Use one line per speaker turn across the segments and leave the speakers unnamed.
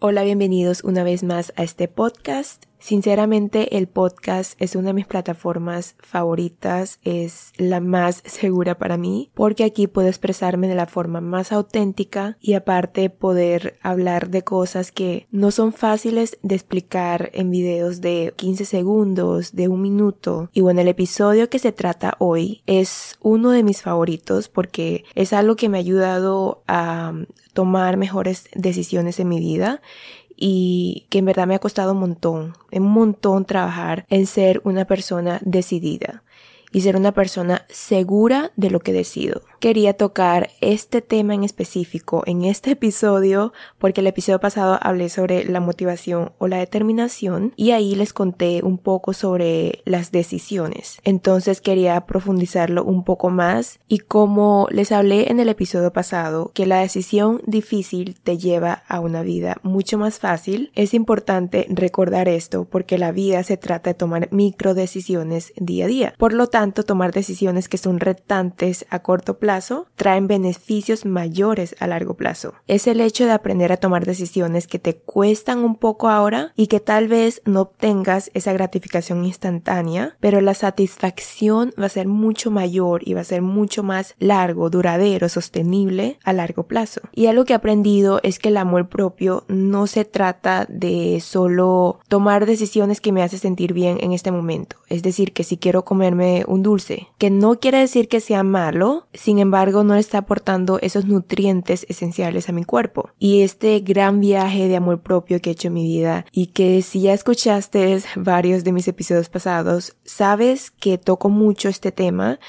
Hola, bienvenidos una vez más a este podcast. Sinceramente, el podcast es una de mis plataformas favoritas, es la más segura para mí, porque aquí puedo expresarme de la forma más auténtica y aparte poder hablar de cosas que no son fáciles de explicar en videos de 15 segundos, de un minuto. Y bueno, el episodio que se trata hoy es uno de mis favoritos porque es algo que me ha ayudado a tomar mejores decisiones en mi vida y que en verdad me ha costado un montón, un montón trabajar en ser una persona decidida y ser una persona segura de lo que decido quería tocar este tema en específico en este episodio porque el episodio pasado hablé sobre la motivación o la determinación y ahí les conté un poco sobre las decisiones. Entonces quería profundizarlo un poco más y como les hablé en el episodio pasado que la decisión difícil te lleva a una vida mucho más fácil, es importante recordar esto porque la vida se trata de tomar micro decisiones día a día. Por lo tanto, tomar decisiones que son retantes a corto plazo traen beneficios mayores a largo plazo. Es el hecho de aprender a tomar decisiones que te cuestan un poco ahora y que tal vez no obtengas esa gratificación instantánea, pero la satisfacción va a ser mucho mayor y va a ser mucho más largo, duradero, sostenible a largo plazo. Y algo que he aprendido es que el amor propio no se trata de solo tomar decisiones que me hacen sentir bien en este momento. Es decir, que si quiero comerme un dulce, que no quiere decir que sea malo, sin sin embargo no le está aportando esos nutrientes esenciales a mi cuerpo. Y este gran viaje de amor propio que he hecho en mi vida y que si ya escuchaste varios de mis episodios pasados, sabes que toco mucho este tema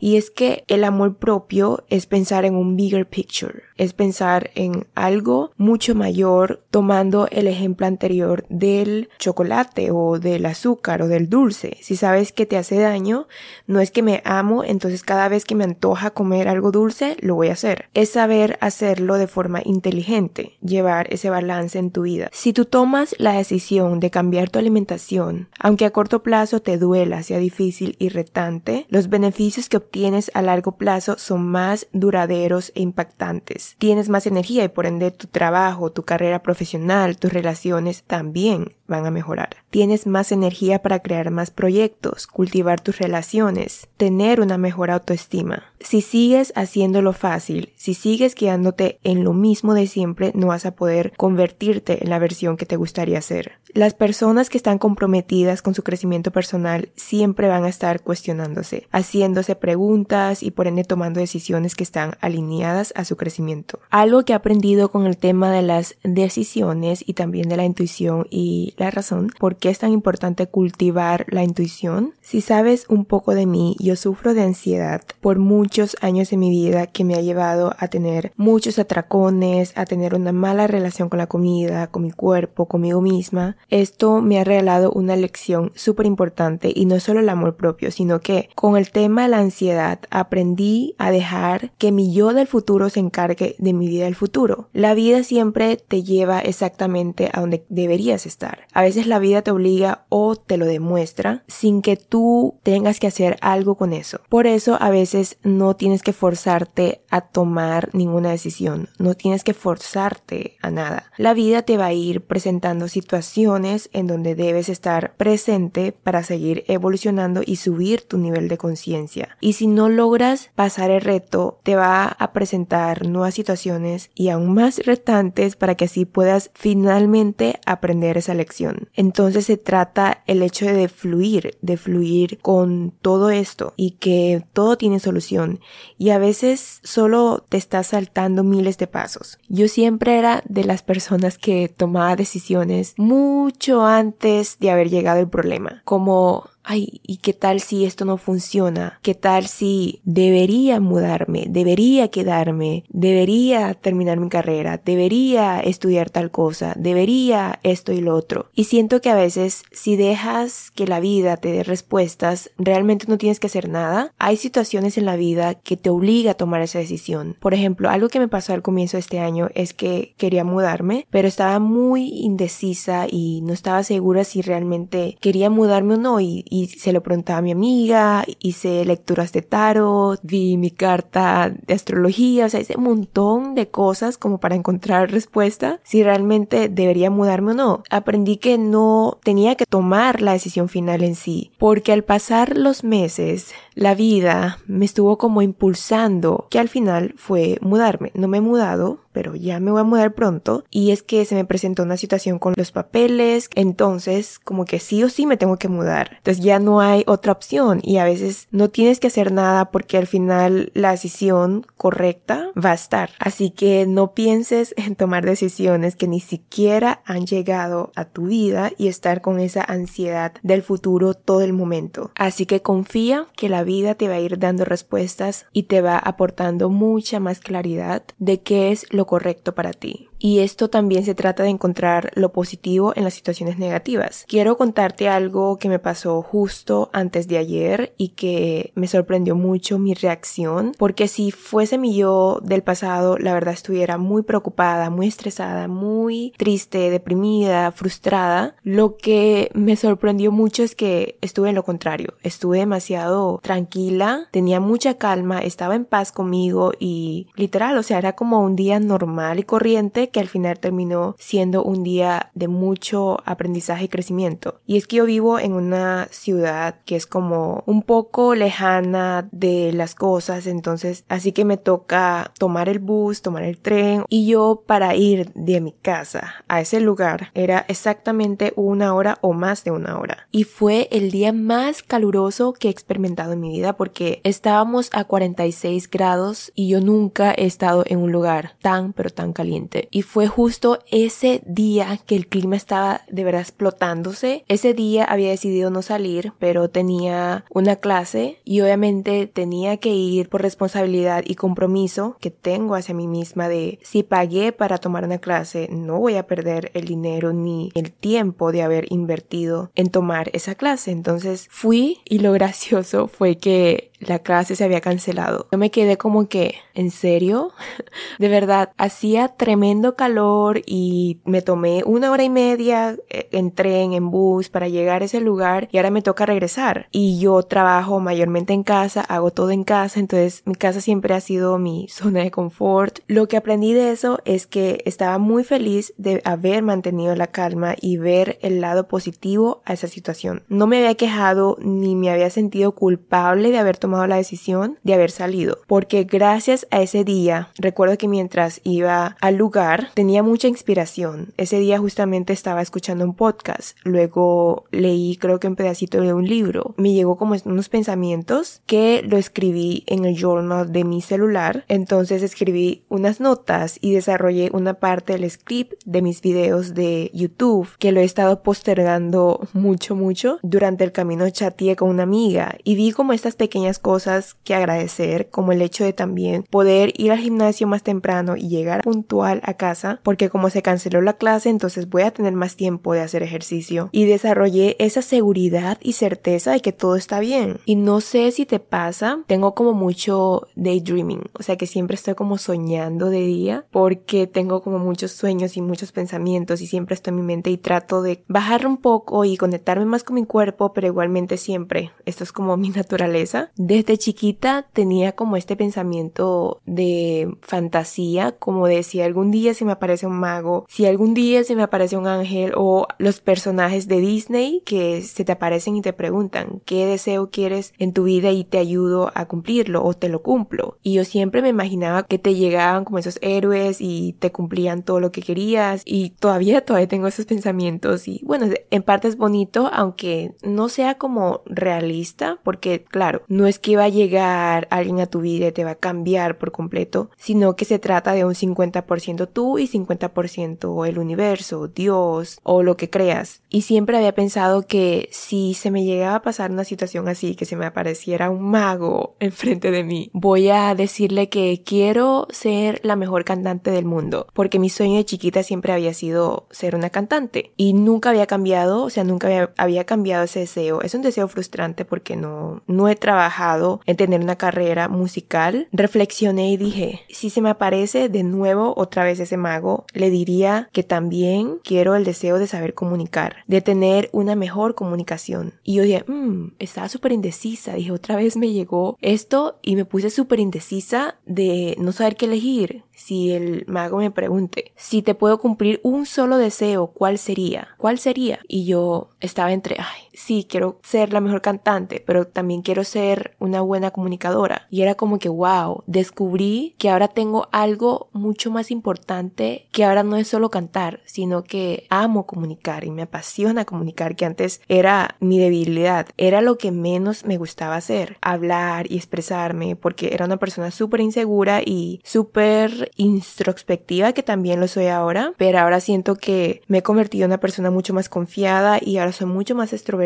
y es que el amor propio es pensar en un bigger picture, es pensar en algo mucho mayor tomando el ejemplo anterior del chocolate o del azúcar o del dulce. Si sabes que te hace daño, no es que me amo, entonces cada vez que me antoja comer algo dulce, lo voy a hacer. Es saber hacerlo de forma inteligente, llevar ese balance en tu vida. Si tú tomas la decisión de cambiar tu alimentación, aunque a corto plazo te duela, sea difícil y retante, los beneficios que obtienes a largo plazo son más duraderos e impactantes. Tienes más energía y por ende tu trabajo, tu carrera profesional, tus relaciones también van a mejorar. Tienes más energía para crear más proyectos, cultivar tus relaciones, tener una mejor autoestima. Si sigues haciéndolo fácil, si sigues quedándote en lo mismo de siempre, no vas a poder convertirte en la versión que te gustaría ser. Las personas que están comprometidas con su crecimiento personal siempre van a estar cuestionándose, haciéndose preguntas y por ende tomando decisiones que están alineadas a su crecimiento. Algo que he aprendido con el tema de las decisiones y también de la intuición y la razón por qué es tan importante cultivar la intuición. Si sabes un poco de mí, yo sufro de ansiedad por muchos años de mi vida que me ha llevado a tener muchos atracones, a tener una mala relación con la comida, con mi cuerpo, conmigo misma. Esto me ha regalado una lección súper importante y no solo el amor propio, sino que con el tema de la ansiedad aprendí a dejar que mi yo del futuro se encargue de mi vida del futuro. La vida siempre te lleva exactamente a donde deberías estar. A veces la vida te obliga o te lo demuestra sin que tú tengas que hacer algo con eso. Por eso a veces no tienes que forzarte a tomar ninguna decisión, no tienes que forzarte a nada. La vida te va a ir presentando situaciones en donde debes estar presente para seguir evolucionando y subir tu nivel de conciencia. Y si no logras pasar el reto, te va a presentar nuevas situaciones y aún más retantes para que así puedas finalmente aprender esa lección entonces se trata el hecho de fluir, de fluir con todo esto y que todo tiene solución y a veces solo te estás saltando miles de pasos. Yo siempre era de las personas que tomaba decisiones mucho antes de haber llegado el problema, como ay, ¿y qué tal si esto no funciona? ¿Qué tal si debería mudarme? ¿Debería quedarme? ¿Debería terminar mi carrera? ¿Debería estudiar tal cosa? ¿Debería esto y lo otro? Y siento que a veces si dejas que la vida te dé respuestas, realmente no tienes que hacer nada. Hay situaciones en la vida que te obliga a tomar esa decisión. Por ejemplo, algo que me pasó al comienzo de este año es que quería mudarme, pero estaba muy indecisa y no estaba segura si realmente quería mudarme o no y y se lo preguntaba a mi amiga, hice lecturas de tarot, vi mi carta de astrología, o sea, hice un montón de cosas como para encontrar respuesta si realmente debería mudarme o no. Aprendí que no tenía que tomar la decisión final en sí, porque al pasar los meses, la vida me estuvo como impulsando, que al final fue mudarme. No me he mudado, pero ya me voy a mudar pronto y es que se me presentó una situación con los papeles, entonces como que sí o sí me tengo que mudar. Entonces ya no hay otra opción y a veces no tienes que hacer nada porque al final la decisión correcta va a estar. Así que no pienses en tomar decisiones que ni siquiera han llegado a tu vida y estar con esa ansiedad del futuro todo el momento. Así que confía que la vida te va a ir dando respuestas y te va aportando mucha más claridad de qué es lo correcto para ti. Y esto también se trata de encontrar lo positivo en las situaciones negativas. Quiero contarte algo que me pasó justo antes de ayer y que me sorprendió mucho mi reacción, porque si fuese mi yo del pasado, la verdad estuviera muy preocupada, muy estresada, muy triste, deprimida, frustrada. Lo que me sorprendió mucho es que estuve en lo contrario. Estuve demasiado tranquila, tenía mucha calma, estaba en paz conmigo y literal, o sea, era como un día normal y corriente que al final terminó siendo un día de mucho aprendizaje y crecimiento. Y es que yo vivo en una ciudad que es como un poco lejana de las cosas, entonces así que me toca tomar el bus, tomar el tren y yo para ir de mi casa a ese lugar era exactamente una hora o más de una hora. Y fue el día más caluroso que he experimentado en mi vida porque estábamos a 46 grados y yo nunca he estado en un lugar tan pero tan caliente. Fue justo ese día que el clima estaba de verdad explotándose. Ese día había decidido no salir, pero tenía una clase y obviamente tenía que ir por responsabilidad y compromiso que tengo hacia mí misma de si pagué para tomar una clase, no voy a perder el dinero ni el tiempo de haber invertido en tomar esa clase. Entonces fui y lo gracioso fue que la clase se había cancelado. Yo me quedé como que, ¿en serio? de verdad, hacía tremendo calor y me tomé una hora y media eh, en tren, en bus para llegar a ese lugar y ahora me toca regresar. Y yo trabajo mayormente en casa, hago todo en casa, entonces mi casa siempre ha sido mi zona de confort. Lo que aprendí de eso es que estaba muy feliz de haber mantenido la calma y ver el lado positivo a esa situación. No me había quejado ni me había sentido culpable de haber tomado la decisión de haber salido, porque gracias a ese día, recuerdo que mientras iba al lugar tenía mucha inspiración. Ese día justamente estaba escuchando un podcast, luego leí creo que un pedacito de un libro. Me llegó como unos pensamientos que lo escribí en el journal de mi celular, entonces escribí unas notas y desarrollé una parte del script de mis videos de YouTube que lo he estado postergando mucho mucho. Durante el camino chateé con una amiga y vi como estas pequeñas cosas que agradecer, como el hecho de también poder ir al gimnasio más temprano y llegar puntual a casa, porque como se canceló la clase, entonces voy a tener más tiempo de hacer ejercicio. Y desarrollé esa seguridad y certeza de que todo está bien. Y no sé si te pasa, tengo como mucho daydreaming, o sea que siempre estoy como soñando de día, porque tengo como muchos sueños y muchos pensamientos y siempre estoy en mi mente y trato de bajar un poco y conectarme más con mi cuerpo, pero igualmente siempre, esto es como mi naturaleza, desde chiquita tenía como este pensamiento de fantasía, como de si algún día se me aparece un mago, si algún día se me aparece un ángel o los personajes de Disney que se te aparecen y te preguntan qué deseo quieres en tu vida y te ayudo a cumplirlo o te lo cumplo. Y yo siempre me imaginaba que te llegaban como esos héroes y te cumplían todo lo que querías y todavía todavía tengo esos pensamientos y bueno, en parte es bonito aunque no sea como realista porque claro, no es que iba a llegar alguien a tu vida y te va a cambiar por completo, sino que se trata de un 50% tú y 50% el universo, Dios o lo que creas. Y siempre había pensado que si se me llegaba a pasar una situación así, que se me apareciera un mago enfrente de mí, voy a decirle que quiero ser la mejor cantante del mundo, porque mi sueño de chiquita siempre había sido ser una cantante y nunca había cambiado, o sea, nunca había cambiado ese deseo. Es un deseo frustrante porque no, no he trabajado trabajado en tener una carrera musical, reflexioné y dije, si se me aparece de nuevo otra vez ese mago, le diría que también quiero el deseo de saber comunicar, de tener una mejor comunicación. Y yo dije, mmm, estaba súper indecisa, dije, otra vez me llegó esto y me puse súper indecisa de no saber qué elegir si el mago me pregunte, si te puedo cumplir un solo deseo, ¿cuál sería? ¿Cuál sería? Y yo estaba entre, ay, sí, quiero ser la mejor cantante, pero también quiero ser una buena comunicadora. Y era como que, wow, descubrí que ahora tengo algo mucho más importante, que ahora no es solo cantar, sino que amo comunicar y me apasiona comunicar, que antes era mi debilidad, era lo que menos me gustaba hacer, hablar y expresarme, porque era una persona súper insegura y súper introspectiva, que también lo soy ahora, pero ahora siento que me he convertido en una persona mucho más confiada y ahora soy mucho más extrovertida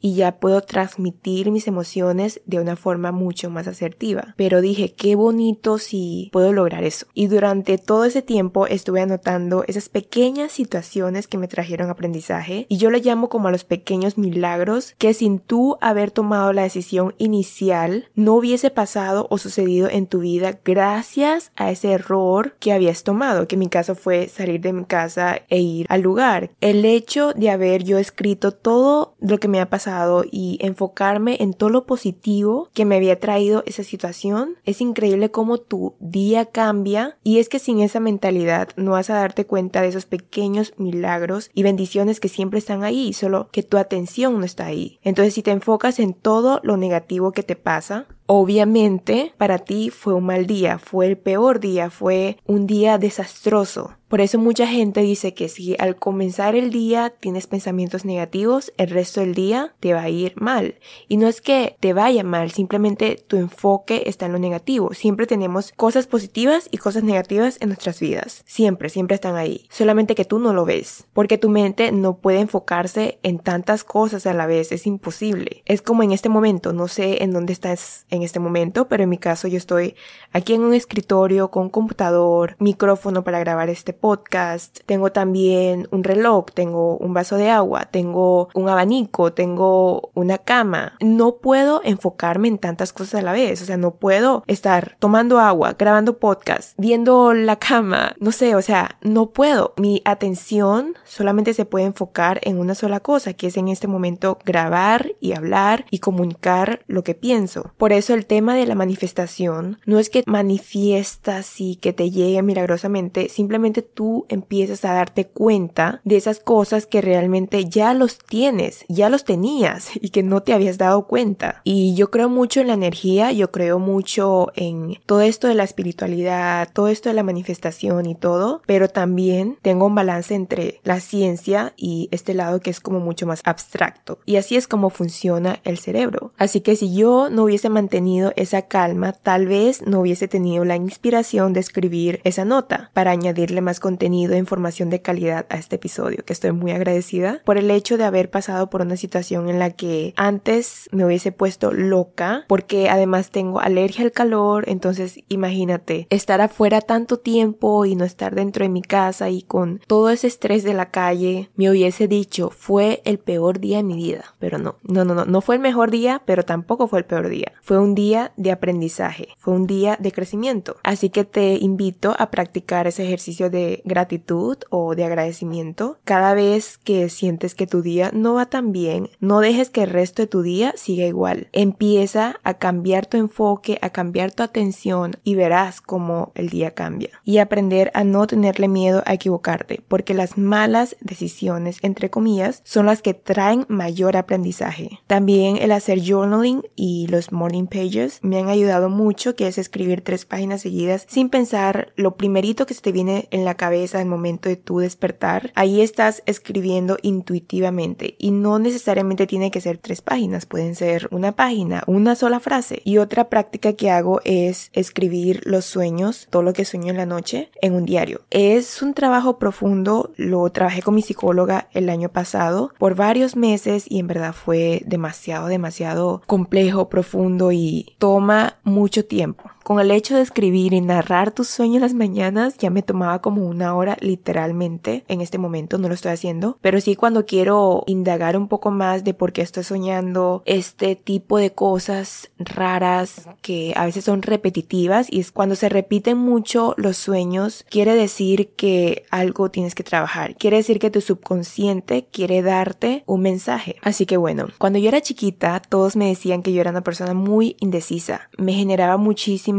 y ya puedo transmitir mis emociones de una forma mucho más asertiva. Pero dije, qué bonito si puedo lograr eso. Y durante todo ese tiempo estuve anotando esas pequeñas situaciones que me trajeron aprendizaje y yo le llamo como a los pequeños milagros que sin tú haber tomado la decisión inicial no hubiese pasado o sucedido en tu vida gracias a ese error que habías tomado, que en mi caso fue salir de mi casa e ir al lugar. El hecho de haber yo escrito todo lo que me ha pasado y enfocarme en todo lo positivo que me había traído esa situación, es increíble cómo tu día cambia y es que sin esa mentalidad no vas a darte cuenta de esos pequeños milagros y bendiciones que siempre están ahí, solo que tu atención no está ahí. Entonces si te enfocas en todo lo negativo que te pasa, Obviamente, para ti fue un mal día, fue el peor día, fue un día desastroso. Por eso mucha gente dice que si al comenzar el día tienes pensamientos negativos, el resto del día te va a ir mal. Y no es que te vaya mal, simplemente tu enfoque está en lo negativo. Siempre tenemos cosas positivas y cosas negativas en nuestras vidas. Siempre, siempre están ahí. Solamente que tú no lo ves. Porque tu mente no puede enfocarse en tantas cosas a la vez. Es imposible. Es como en este momento. No sé en dónde estás en este momento, pero en mi caso yo estoy aquí en un escritorio con computador, micrófono para grabar este podcast, tengo también un reloj, tengo un vaso de agua, tengo un abanico, tengo una cama. No puedo enfocarme en tantas cosas a la vez, o sea, no puedo estar tomando agua, grabando podcast, viendo la cama, no sé, o sea, no puedo. Mi atención solamente se puede enfocar en una sola cosa, que es en este momento grabar y hablar y comunicar lo que pienso. Por eso el tema de la manifestación no es que manifiestas y que te llegue milagrosamente, simplemente tú empiezas a darte cuenta de esas cosas que realmente ya los tienes, ya los tenías y que no te habías dado cuenta. Y yo creo mucho en la energía, yo creo mucho en todo esto de la espiritualidad, todo esto de la manifestación y todo, pero también tengo un balance entre la ciencia y este lado que es como mucho más abstracto. Y así es como funciona el cerebro. Así que si yo no hubiese mantenido esa calma, tal vez no hubiese tenido la inspiración de escribir esa nota para añadirle más contenido e información de calidad a este episodio, que estoy muy agradecida por el hecho de haber pasado por una situación en la que antes me hubiese puesto loca, porque además tengo alergia al calor, entonces imagínate estar afuera tanto tiempo y no estar dentro de mi casa y con todo ese estrés de la calle, me hubiese dicho fue el peor día de mi vida, pero no, no, no, no, no fue el mejor día, pero tampoco fue el peor día, fue un día de aprendizaje, fue un día de crecimiento, así que te invito a practicar ese ejercicio de gratitud o de agradecimiento. Cada vez que sientes que tu día no va tan bien, no dejes que el resto de tu día siga igual. Empieza a cambiar tu enfoque, a cambiar tu atención y verás cómo el día cambia. Y aprender a no tenerle miedo a equivocarte, porque las malas decisiones, entre comillas, son las que traen mayor aprendizaje. También el hacer journaling y los morning pages me han ayudado mucho, que es escribir tres páginas seguidas sin pensar lo primerito que se te viene en la cabeza al momento de tu despertar, ahí estás escribiendo intuitivamente y no necesariamente tiene que ser tres páginas, pueden ser una página, una sola frase. Y otra práctica que hago es escribir los sueños, todo lo que sueño en la noche, en un diario. Es un trabajo profundo, lo trabajé con mi psicóloga el año pasado por varios meses y en verdad fue demasiado, demasiado complejo, profundo y toma mucho tiempo Con el hecho de escribir y narrar tus sueños las mañanas ya me tomaba como una hora literalmente. En este momento no lo estoy haciendo, pero sí cuando quiero indagar un poco más de por qué estoy soñando este tipo de cosas raras que a veces son repetitivas y es cuando se repiten mucho los sueños, quiere decir que algo tienes que trabajar. Quiere decir que tu subconsciente quiere darte un mensaje. Así que bueno, cuando yo era chiquita, todos me decían que yo era una persona muy indecisa. Me generaba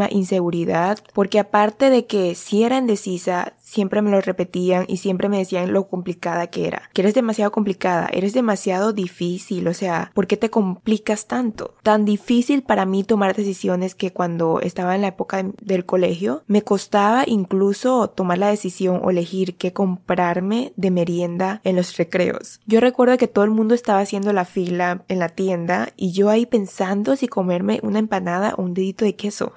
inseguridad porque aparte de que si era indecisa, siempre me lo repetían y siempre me decían lo complicada que era. Que eres demasiado complicada, eres demasiado difícil, o sea, ¿por qué te complicas tanto? Tan difícil para mí tomar decisiones que cuando estaba en la época del colegio me costaba incluso tomar la decisión o elegir qué comprarme de merienda en los recreos. Yo recuerdo que todo el mundo estaba haciendo la fila en la tienda y yo ahí pensando si comerme una empanada o un dedito de queso.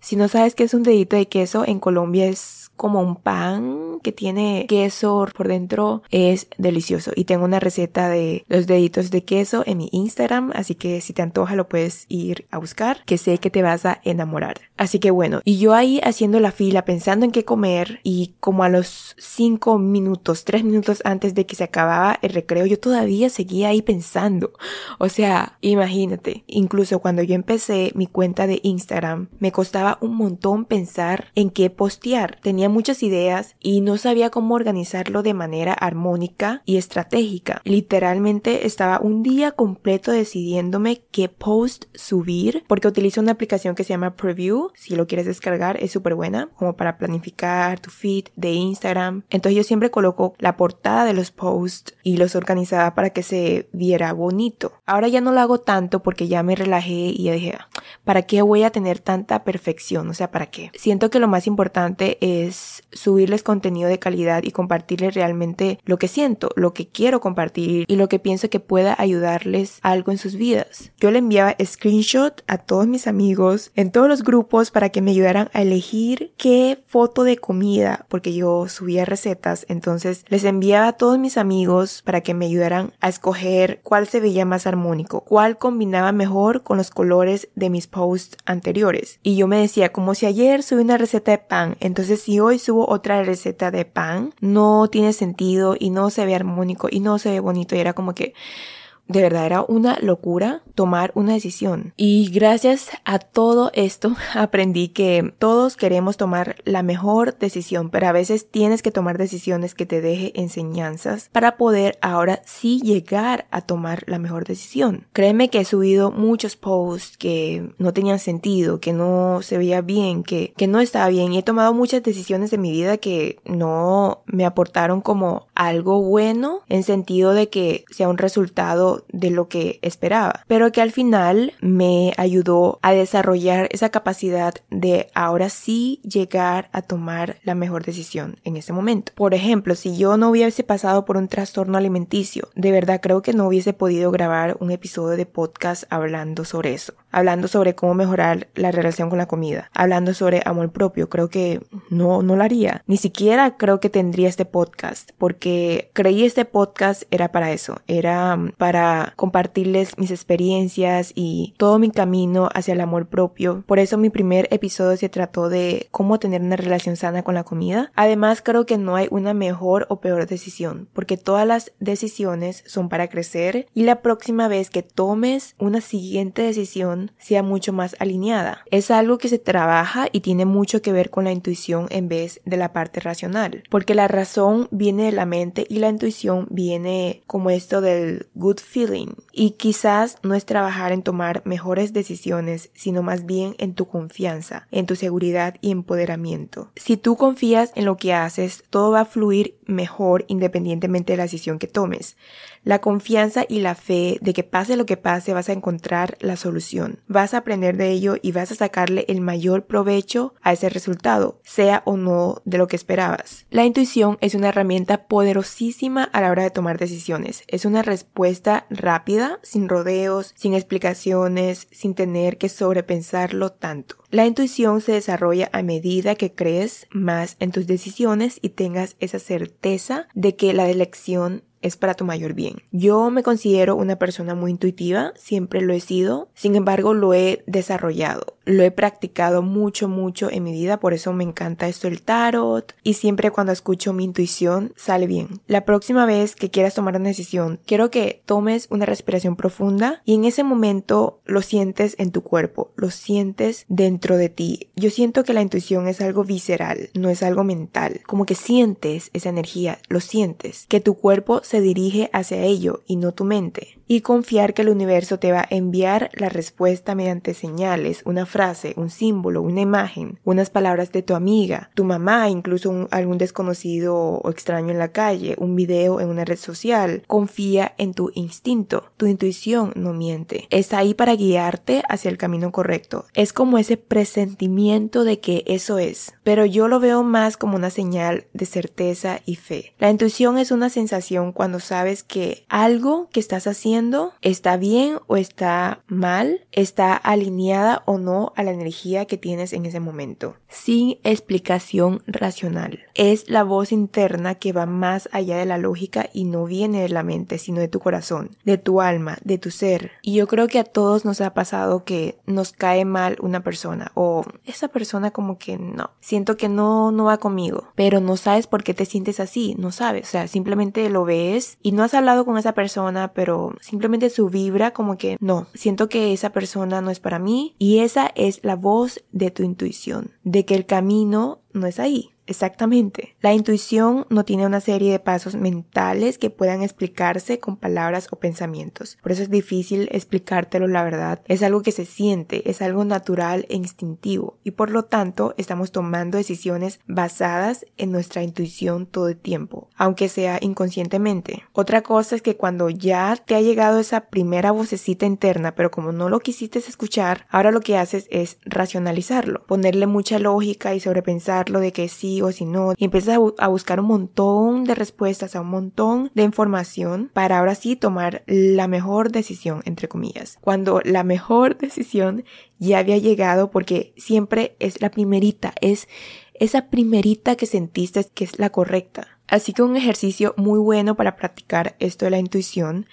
Si no sabes qué es un dedito de queso, en Colombia es como un pan que tiene queso por dentro. Es delicioso. Y tengo una receta de los deditos de queso en mi Instagram, así que si te antoja lo puedes ir a buscar, que sé que te vas a enamorar. Así que bueno, y yo ahí haciendo la fila pensando en qué comer y como a los cinco minutos, tres minutos antes de que se acababa el recreo, yo todavía seguía ahí pensando. O sea, imagínate, incluso cuando yo empecé mi cuenta de Instagram, me costaba un montón pensar en qué postear. Tenía muchas ideas y no sabía cómo organizarlo de manera armónica y estratégica. Literalmente estaba un día completo decidiéndome qué post subir porque utilizo una aplicación que se llama Preview. Si lo quieres descargar es súper buena como para planificar tu feed de Instagram. Entonces yo siempre coloco la portada de los posts y los organizaba para que se viera bonito. Ahora ya no lo hago tanto porque ya me relajé y ya dije, ah, ¿para qué voy a tener tanta perfección? O sea, ¿para qué? Siento que lo más importante es subirles contenido de calidad y compartirles realmente lo que siento, lo que quiero compartir y lo que pienso que pueda ayudarles algo en sus vidas. Yo le enviaba screenshot a todos mis amigos en todos los grupos para que me ayudaran a elegir qué foto de comida, porque yo subía recetas, entonces les enviaba a todos mis amigos para que me ayudaran a escoger cuál se veía más armónico, cuál combinaba mejor con los colores de mis posts anteriores. Y yo me decía, como si ayer subí una receta de pan, entonces si hoy subo otra receta de pan, no tiene sentido y no se ve armónico y no se ve bonito. Y era como que de verdad era una locura tomar una decisión. Y gracias a todo esto aprendí que todos queremos tomar la mejor decisión, pero a veces tienes que tomar decisiones que te deje enseñanzas para poder ahora sí llegar a tomar la mejor decisión. Créeme que he subido muchos posts que no tenían sentido, que no se veía bien, que, que no estaba bien y he tomado muchas decisiones de mi vida que no me aportaron como algo bueno en sentido de que sea un resultado de lo que esperaba, pero que al final me ayudó a desarrollar esa capacidad de ahora sí llegar a tomar la mejor decisión en ese momento. Por ejemplo, si yo no hubiese pasado por un trastorno alimenticio, de verdad creo que no hubiese podido grabar un episodio de podcast hablando sobre eso, hablando sobre cómo mejorar la relación con la comida, hablando sobre amor propio, creo que no, no lo haría. Ni siquiera creo que tendría este podcast, porque creí este podcast era para eso, era para compartirles mis experiencias y todo mi camino hacia el amor propio. Por eso mi primer episodio se trató de cómo tener una relación sana con la comida. Además creo que no hay una mejor o peor decisión, porque todas las decisiones son para crecer y la próxima vez que tomes una siguiente decisión sea mucho más alineada. Es algo que se trabaja y tiene mucho que ver con la intuición en vez de la parte racional, porque la razón viene de la mente y la intuición viene como esto del good Y quizás no es trabajar en tomar mejores decisiones, sino más bien en tu confianza, en tu seguridad y empoderamiento. Si tú confías en lo que haces, todo va a fluir mejor independientemente de la decisión que tomes. La confianza y la fe de que pase lo que pase vas a encontrar la solución. Vas a aprender de ello y vas a sacarle el mayor provecho a ese resultado, sea o no de lo que esperabas. La intuición es una herramienta poderosísima a la hora de tomar decisiones. Es una respuesta rápida, sin rodeos, sin explicaciones, sin tener que sobrepensarlo tanto. La intuición se desarrolla a medida que crees más en tus decisiones y tengas esa certeza de que la elección es para tu mayor bien. Yo me considero una persona muy intuitiva, siempre lo he sido, sin embargo lo he desarrollado. lo he practicado mucho, mucho en mi vida, por eso me encanta esto el tarot y siempre cuando escucho mi intuición sale bien. La próxima vez que quieras tomar una decisión, quiero que tomes una respiración profunda y en ese momento lo sientes en tu cuerpo, lo sientes dentro de ti. Yo siento que la intuición es algo visceral, no es algo mental, como que sientes esa energía, lo sientes, que tu cuerpo se dirige hacia ello y no tu mente. Y confiar que el universo te va a enviar la respuesta mediante señales, una frase, un símbolo, una imagen, unas palabras de tu amiga, tu mamá, incluso algún desconocido o extraño en la calle, un video en una red social. Confía en tu instinto. Tu intuición no miente. Está ahí para guiarte hacia el camino correcto. Es como ese presentimiento de que eso es. Pero yo lo veo más como una señal de certeza y fe. La intuición es una sensación cuando sabes que algo que estás haciendo está bien o está mal, está alineada o no a la energía que tienes en ese momento, sin explicación racional. Es la voz interna que va más allá de la lógica y no viene de la mente, sino de tu corazón, de tu alma, de tu ser. Y yo creo que a todos nos ha pasado que nos cae mal una persona o esa persona como que no, siento que no, no va conmigo, pero no sabes por qué te sientes así, no sabes, o sea, simplemente lo ves y no has hablado con esa persona, pero simplemente su vibra como que no, siento que esa persona no es para mí y esa es la voz de tu intuición, de que el camino no es ahí, Exactamente. La intuición no tiene una serie de pasos mentales que puedan explicarse con palabras o pensamientos. Por eso es difícil explicártelo la verdad. Es algo que se siente, es algo natural e instintivo y por lo tanto estamos tomando decisiones basadas en nuestra intuición todo el tiempo, aunque sea inconscientemente. Otra cosa es que cuando ya te ha llegado esa primera vocecita interna, pero como no lo quisiste escuchar, ahora lo que haces es racionalizarlo, ponerle mucha lógica y sobrepensarlo de que sí o si no, y empiezas a, buscar un montón de respuestas, a un montón de información para ahora sí tomar la mejor decisión, entre comillas. Cuando la mejor decisión ya había llegado porque siempre es la primerita, es esa primerita que sentiste que es la correcta. Así que un ejercicio muy bueno para practicar esto de la intuición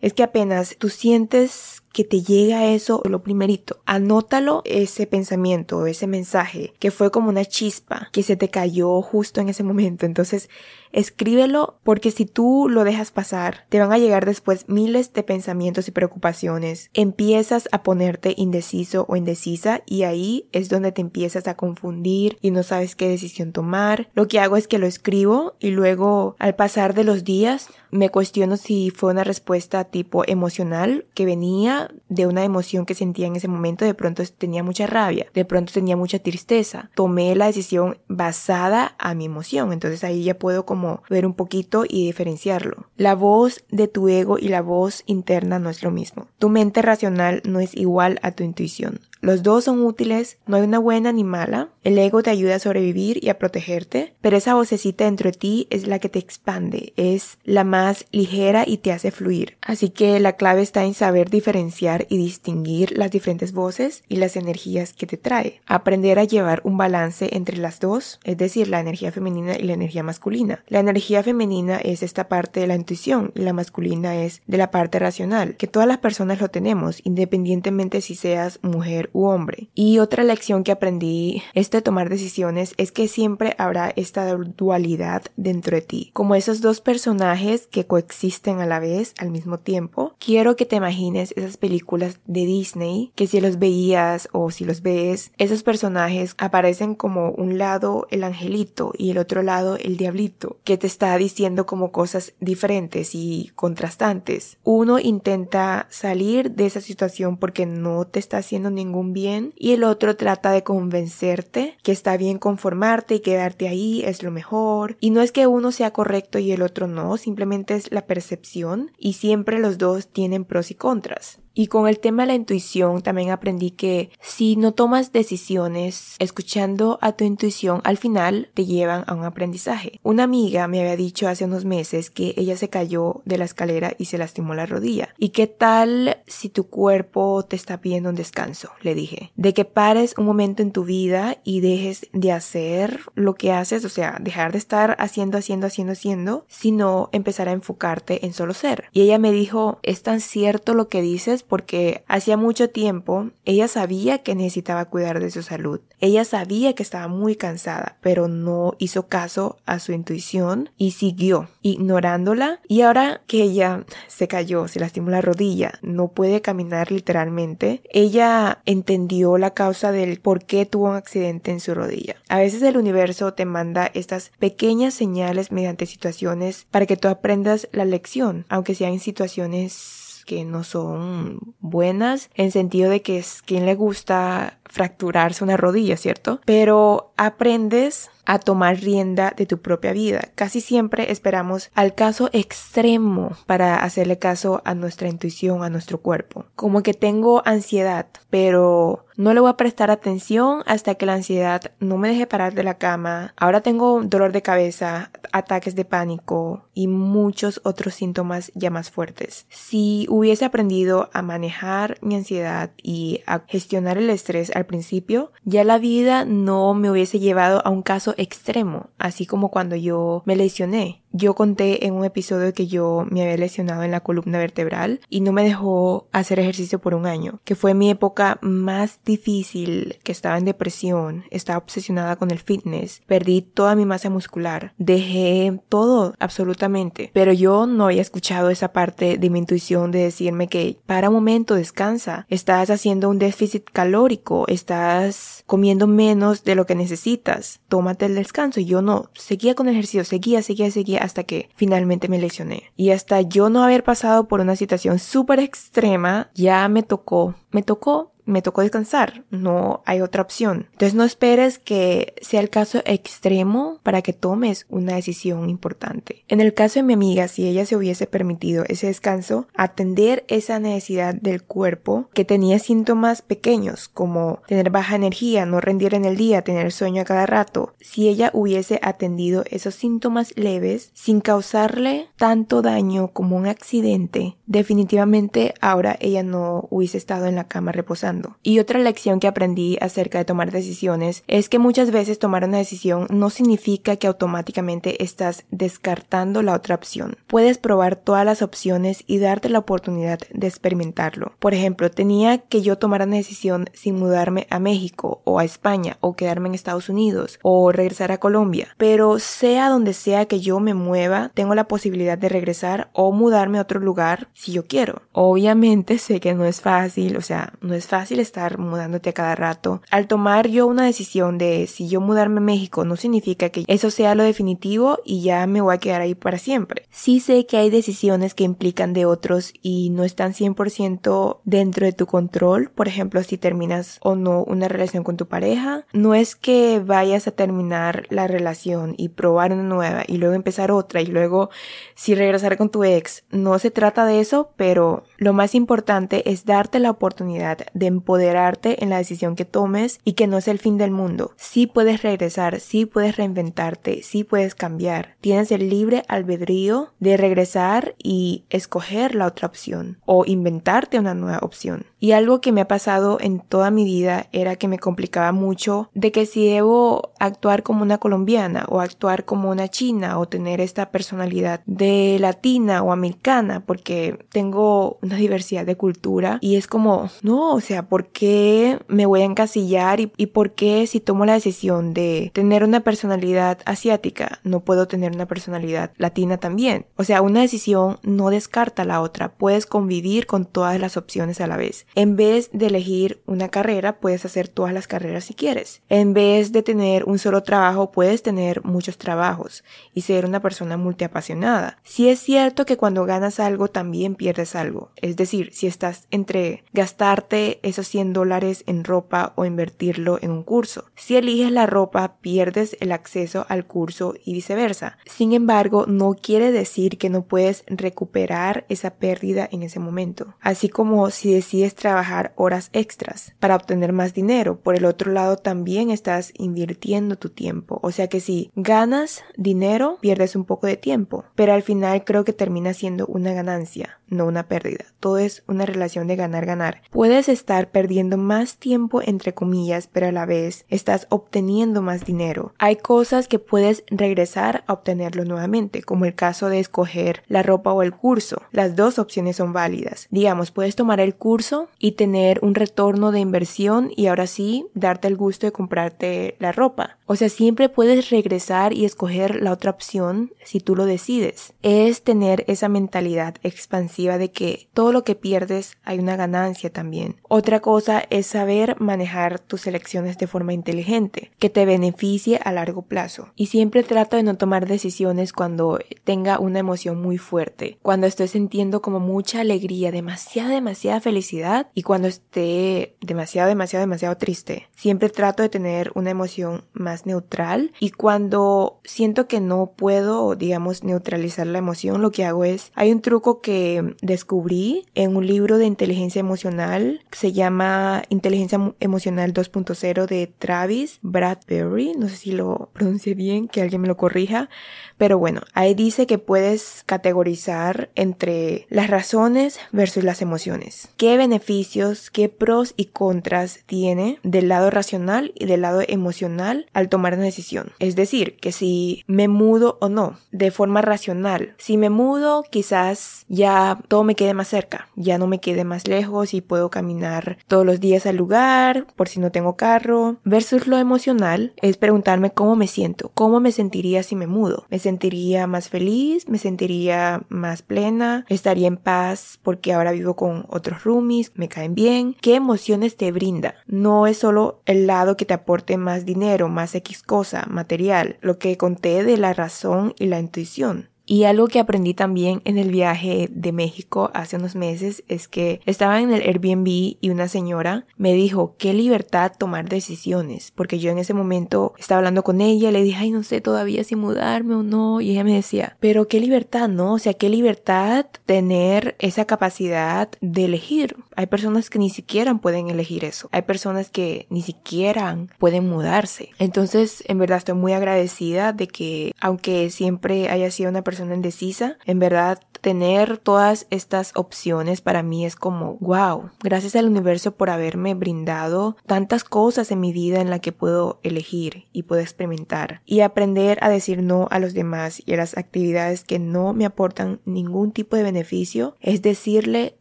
es que apenas tú sientes que te llega eso, lo primerito, anótalo ese pensamiento, ese mensaje, que fue como una chispa, que se te cayó justo en ese momento. Entonces, escríbelo porque si tú lo dejas pasar, te van a llegar después miles de pensamientos y preocupaciones. Empiezas a ponerte indeciso o indecisa y ahí es donde te empiezas a confundir y no sabes qué decisión tomar. Lo que hago es que lo escribo y luego al pasar de los días me cuestiono si fue una respuesta tipo emocional que venía de una emoción que sentía en ese momento, de pronto tenía mucha rabia, de pronto tenía mucha tristeza. Tomé la decisión basada a mi emoción, entonces ahí ya puedo como ver un poquito y diferenciarlo. La voz de tu ego y la voz interna no es lo mismo. Tu mente racional no es igual a tu intuición. Los dos son útiles, no hay una buena ni mala. El ego te ayuda a sobrevivir y a protegerte, pero esa vocecita dentro de ti es la que te expande, es la más ligera y te hace fluir. Así que la clave está en saber diferenciar y distinguir las diferentes voces y las energías que te trae. Aprender a llevar un balance entre las dos, es decir, la energía femenina y la energía masculina. La energía femenina es esta parte de la intuición y la masculina es de la parte racional, que todas las personas lo tenemos, independientemente si seas mujer hombre. Y otra lección que aprendí este tomar decisiones es que siempre habrá esta dualidad dentro de ti, como esos dos personajes que coexisten a la vez al mismo tiempo. Quiero que te imagines esas películas de Disney que si los veías o si los ves, esos personajes aparecen como un lado el angelito y el otro lado el diablito, que te está diciendo como cosas diferentes y contrastantes. Uno intenta salir de esa situación porque no te está haciendo ningún bien y el otro trata de convencerte que está bien conformarte y quedarte ahí es lo mejor. Y no es que uno sea correcto y el otro no, simplemente es la percepción y siempre los dos tienen pros y contras. Y con el tema de la intuición también aprendí que si no tomas decisiones escuchando a tu intuición, al final te llevan a un aprendizaje. Una amiga me había dicho hace unos meses que ella se cayó de la escalera y se lastimó la rodilla. ¿Y qué tal si tu cuerpo te está pidiendo un descanso? Le dije. De que pares un momento en tu vida y dejes de hacer lo que haces, o sea, dejar de estar haciendo, haciendo, haciendo, haciendo, sino empezar a enfocarte en solo ser. Y ella me dijo, es tan cierto lo que dices porque hacía mucho tiempo ella sabía que necesitaba cuidar de su salud. Ella sabía que estaba muy cansada, pero no hizo caso a su intuición y siguió ignorándola. Y ahora que ella se cayó, se lastimó la rodilla, no puede caminar literalmente, ella entendió la causa del por qué tuvo un accidente en su rodilla. A veces el universo te manda estas pequeñas señales mediante situaciones para que tú aprendas la lección, aunque sean situaciones que no son buenas en sentido de que es quien le gusta fracturarse una rodilla, ¿cierto? Pero aprendes a tomar rienda de tu propia vida. Casi siempre esperamos al caso extremo para hacerle caso a nuestra intuición, a nuestro cuerpo. Como que tengo ansiedad, pero no le voy a prestar atención hasta que la ansiedad no me deje parar de la cama. Ahora tengo dolor de cabeza, ataques de pánico y muchos otros síntomas ya más fuertes. Si hubiese aprendido a manejar mi ansiedad y a gestionar el estrés al principio, ya la vida no me hubiese llevado a un caso extremo, así como cuando yo me lesioné. Yo conté en un episodio que yo me había lesionado en la columna vertebral y no me dejó hacer ejercicio por un año, que fue mi época más difícil, que estaba en depresión, estaba obsesionada con el fitness, perdí toda mi masa muscular, dejé todo absolutamente, pero yo no había escuchado esa parte de mi intuición de decirme que para un momento descansa, estás haciendo un déficit calórico, estás comiendo menos de lo que necesitas, tómate el descanso y yo no, seguía con el ejercicio, seguía, seguía, seguía hasta que finalmente me lesioné. Y hasta yo no haber pasado por una situación súper extrema, ya me tocó, me tocó me tocó descansar, no hay otra opción. Entonces no esperes que sea el caso extremo para que tomes una decisión importante. En el caso de mi amiga, si ella se hubiese permitido ese descanso, atender esa necesidad del cuerpo que tenía síntomas pequeños como tener baja energía, no rendir en el día, tener sueño a cada rato, si ella hubiese atendido esos síntomas leves sin causarle tanto daño como un accidente, definitivamente ahora ella no hubiese estado en la cama reposando y otra lección que aprendí acerca de tomar decisiones es que muchas veces tomar una decisión no significa que automáticamente estás descartando la otra opción. Puedes probar todas las opciones y darte la oportunidad de experimentarlo. Por ejemplo, tenía que yo tomar una decisión sin mudarme a México o a España o quedarme en Estados Unidos o regresar a Colombia. Pero sea donde sea que yo me mueva, tengo la posibilidad de regresar o mudarme a otro lugar si yo quiero. Obviamente sé que no es fácil, o sea, no es fácil estar mudándote a cada rato. Al tomar yo una decisión de si yo mudarme a México no significa que eso sea lo definitivo y ya me voy a quedar ahí para siempre. Sí sé que hay decisiones que implican de otros y no están 100% dentro de tu control. Por ejemplo, si terminas o no una relación con tu pareja, no es que vayas a terminar la relación y probar una nueva y luego empezar otra y luego si regresar con tu ex. No se trata de eso, pero lo más importante es darte la oportunidad de empoderarte en la decisión que tomes y que no es el fin del mundo. Sí puedes regresar, sí puedes reinventarte, sí puedes cambiar. Tienes el libre albedrío de regresar y escoger la otra opción o inventarte una nueva opción. Y algo que me ha pasado en toda mi vida era que me complicaba mucho de que si debo actuar como una colombiana o actuar como una china o tener esta personalidad de latina o americana porque tengo una diversidad de cultura y es como, no, o sea, ¿por qué me voy a encasillar y, por qué si tomo la decisión de tener una personalidad asiática no puedo tener una personalidad latina también? O sea, una decisión no descarta la otra, puedes convivir con todas las opciones a la vez. En vez de elegir una carrera, puedes hacer todas las carreras si quieres. En vez de tener un solo trabajo, puedes tener muchos trabajos y ser una persona multiapasionada. Si es cierto que cuando ganas algo también pierdes algo. Es decir, si estás entre gastarte esos 100 dólares en ropa o invertirlo en un curso. Si eliges la ropa, pierdes el acceso al curso y viceversa. Sin embargo, no quiere decir que no puedes recuperar esa pérdida en ese momento. Así como si decides trabajar horas extras para obtener más dinero. Por el otro lado, también estás invirtiendo tu tiempo. O sea que si ganas dinero, pierdes un poco de tiempo. Pero al final creo que termina siendo una ganancia, no una pérdida. Todo es una relación de ganar-ganar. Puedes estar perdiendo más tiempo, entre comillas, pero a la vez estás obteniendo más dinero. Hay cosas que puedes regresar a obtenerlo nuevamente, como el caso de escoger la ropa o el curso. Las dos opciones son válidas. Digamos, puedes tomar el curso y tener un retorno de inversión y ahora sí darte el gusto de comprarte la ropa. O sea, siempre puedes regresar y escoger la otra opción si tú lo decides. Es tener esa mentalidad expansiva de que todo lo que pierdes hay una ganancia también. Otra cosa es saber manejar tus elecciones de forma inteligente, que te beneficie a largo plazo. Y siempre trato de no tomar decisiones cuando tenga una emoción muy fuerte, cuando estoy sintiendo como mucha alegría, demasiada, demasiada felicidad y cuando esté demasiado, demasiado, demasiado triste. Siempre trato de tener una emoción más neutral y cuando siento que no puedo, digamos, neutralizar la emoción, lo que hago es, hay un truco que descubrí en un libro de inteligencia emocional, que se llama Inteligencia Emocional 2.0 de Travis Bradbury, no sé si lo pronuncié bien, que alguien me lo corrija, pero bueno, ahí dice que puedes categorizar entre las razones versus las emociones. ¿Qué beneficios, qué pros y contras tiene del lado racional y del lado emocional al tomar una decisión? Es decir, que si me mudo o no, de forma racional. Si me mudo, quizás ya todo me quede más cerca, ya no me quede más lejos y puedo caminar todos los días al lugar por si no tengo carro. Versus lo emocional es preguntarme cómo me siento, cómo me sentiría si me mudo sentiría más feliz, me sentiría más plena, estaría en paz porque ahora vivo con otros roomies, me caen bien. ¿Qué emociones te brinda? No es solo el lado que te aporte más dinero, más X cosa, material, lo que conté de la razón y la intuición. Y algo que aprendí también en el viaje de México hace unos meses es que estaba en el Airbnb y una señora me dijo qué libertad tomar decisiones, porque yo en ese momento estaba hablando con ella, le dije, ay, no sé todavía si mudarme o no, y ella me decía, pero qué libertad, ¿no? O sea, qué libertad tener esa capacidad de elegir. Hay personas que ni siquiera pueden elegir eso, hay personas que ni siquiera pueden mudarse. Entonces, en verdad estoy muy agradecida de que, aunque siempre haya sido una persona indecisa, en verdad tener todas estas opciones para mí es como wow, gracias al universo por haberme brindado tantas cosas en mi vida en la que puedo elegir y puedo experimentar y aprender a decir no a los demás y a las actividades que no me aportan ningún tipo de beneficio es decirle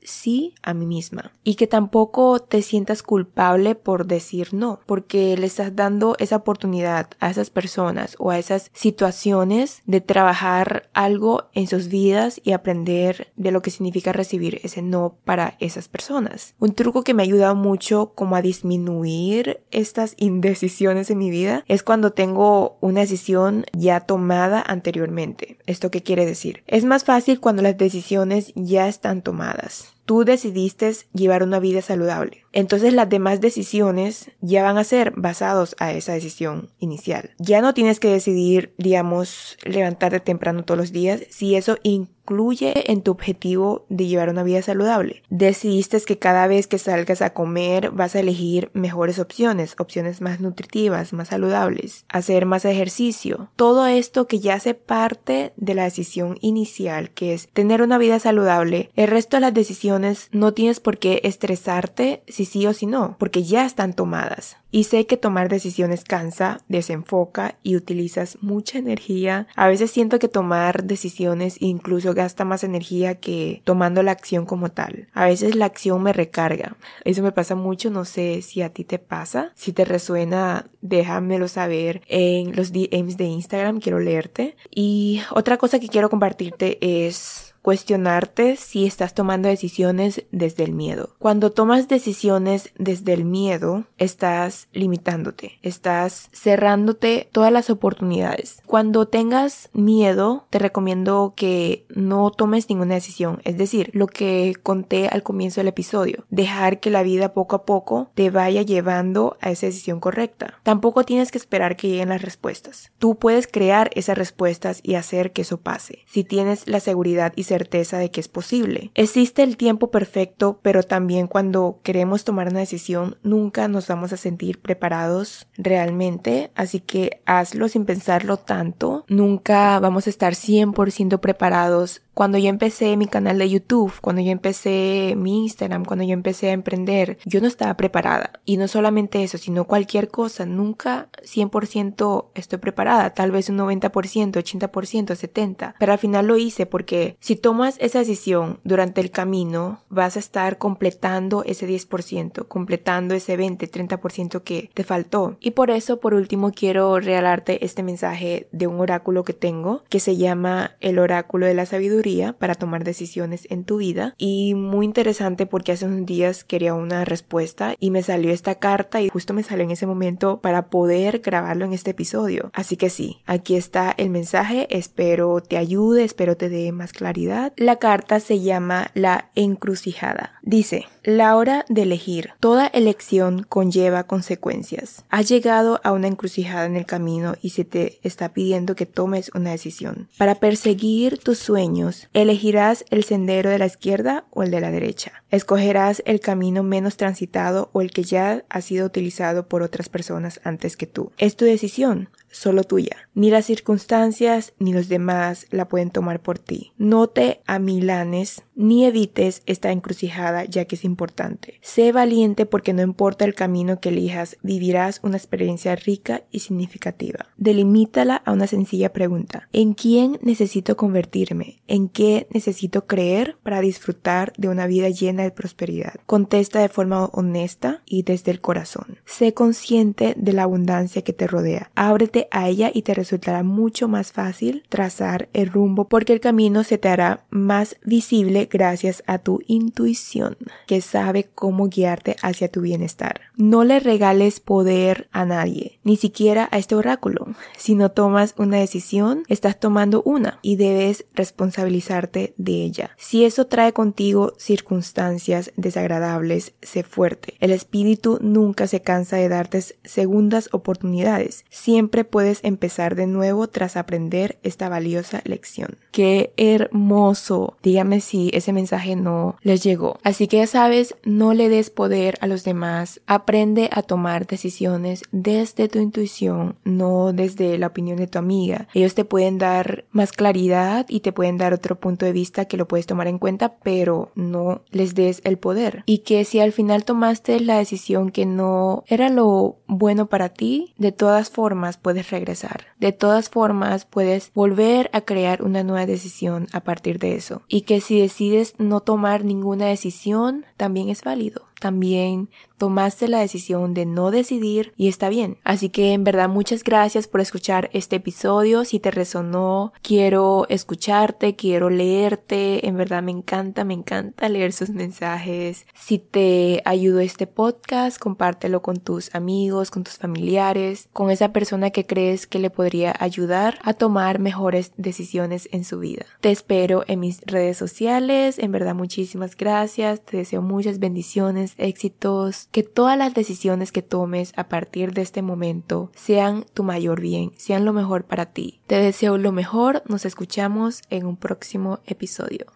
sí a mí misma y que tampoco te sientas culpable por decir no porque le estás dando esa oportunidad a esas personas o a esas situaciones de trabajar algo en sus vidas y aprender de lo que significa recibir ese no para esas personas. Un truco que me ha ayudado mucho como a disminuir estas indecisiones en mi vida es cuando tengo una decisión ya tomada anteriormente. ¿Esto qué quiere decir? Es más fácil cuando las decisiones ya están tomadas tú decidiste llevar una vida saludable. Entonces las demás decisiones ya van a ser basados a esa decisión inicial. Ya no tienes que decidir, digamos, levantarte temprano todos los días si eso incluye en tu objetivo de llevar una vida saludable. Decidiste que cada vez que salgas a comer vas a elegir mejores opciones, opciones más nutritivas, más saludables, hacer más ejercicio. Todo esto que ya hace parte de la decisión inicial, que es tener una vida saludable, el resto de las decisiones no tienes por qué estresarte si sí o si no, porque ya están tomadas. Y sé que tomar decisiones cansa, desenfoca y utilizas mucha energía. A veces siento que tomar decisiones incluso gasta más energía que tomando la acción como tal. A veces la acción me recarga. Eso me pasa mucho, no sé si a ti te pasa. Si te resuena, déjamelo saber en los DMs de Instagram, quiero leerte. Y otra cosa que quiero compartirte es cuestionarte si estás tomando decisiones desde el miedo. Cuando tomas decisiones desde el miedo, estás limitándote, estás cerrándote todas las oportunidades. Cuando tengas miedo, te recomiendo que no tomes ninguna decisión, es decir, lo que conté al comienzo del episodio, dejar que la vida poco a poco te vaya llevando a esa decisión correcta. Tampoco tienes que esperar que lleguen las respuestas. Tú puedes crear esas respuestas y hacer que eso pase. Si tienes la seguridad y de que es posible. Existe el tiempo perfecto, pero también cuando queremos tomar una decisión nunca nos vamos a sentir preparados realmente, así que hazlo sin pensarlo tanto. Nunca vamos a estar 100% preparados cuando yo empecé mi canal de YouTube, cuando yo empecé mi Instagram, cuando yo empecé a emprender, yo no estaba preparada. Y no solamente eso, sino cualquier cosa. Nunca 100% estoy preparada. Tal vez un 90%, 80%, 70%. Pero al final lo hice porque si tomas esa decisión durante el camino, vas a estar completando ese 10%, completando ese 20, 30% que te faltó. Y por eso, por último, quiero regalarte este mensaje de un oráculo que tengo que se llama el oráculo de la sabiduría para tomar decisiones en tu vida y muy interesante porque hace unos días quería una respuesta y me salió esta carta y justo me salió en ese momento para poder grabarlo en este episodio. Así que sí, aquí está el mensaje, espero te ayude, espero te dé más claridad. La carta se llama La encrucijada. Dice, la hora de elegir. Toda elección conlleva consecuencias. Has llegado a una encrucijada en el camino y se te está pidiendo que tomes una decisión. Para perseguir tus sueños, elegirás el sendero de la izquierda o el de la derecha. Escogerás el camino menos transitado o el que ya ha sido utilizado por otras personas antes que tú. Es tu decisión solo tuya. Ni las circunstancias ni los demás la pueden tomar por ti. No te amilanes ni evites esta encrucijada ya que es importante. Sé valiente porque no importa el camino que elijas, vivirás una experiencia rica y significativa. Delimítala a una sencilla pregunta. ¿En quién necesito convertirme? ¿En qué necesito creer para disfrutar de una vida llena de prosperidad? Contesta de forma honesta y desde el corazón. Sé consciente de la abundancia que te rodea. Ábrete a ella y te resultará mucho más fácil trazar el rumbo porque el camino se te hará más visible gracias a tu intuición que sabe cómo guiarte hacia tu bienestar. No le regales poder a nadie, ni siquiera a este oráculo. Si no tomas una decisión, estás tomando una y debes responsabilizarte de ella. Si eso trae contigo circunstancias desagradables, sé fuerte. El espíritu nunca se cansa de darte segundas oportunidades. Siempre puedes empezar de nuevo tras aprender esta valiosa lección. Qué hermoso. Dígame si ese mensaje no les llegó. Así que ya sabes, no le des poder a los demás. Aprende a tomar decisiones desde tu intuición, no desde la opinión de tu amiga. Ellos te pueden dar más claridad y te pueden dar otro punto de vista que lo puedes tomar en cuenta, pero no les des el poder. Y que si al final tomaste la decisión que no era lo bueno para ti, de todas formas puedes regresar. De todas formas, puedes volver a crear una nueva decisión a partir de eso. Y que si decides no tomar ninguna decisión, también es válido. También tomaste la decisión de no decidir y está bien. Así que en verdad muchas gracias por escuchar este episodio. Si te resonó, quiero escucharte, quiero leerte. En verdad me encanta, me encanta leer sus mensajes. Si te ayudó este podcast, compártelo con tus amigos, con tus familiares, con esa persona que crees que le podría ayudar a tomar mejores decisiones en su vida. Te espero en mis redes sociales. En verdad muchísimas gracias. Te deseo muchas bendiciones, éxitos que todas las decisiones que tomes a partir de este momento sean tu mayor bien, sean lo mejor para ti. Te deseo lo mejor, nos escuchamos en un próximo episodio.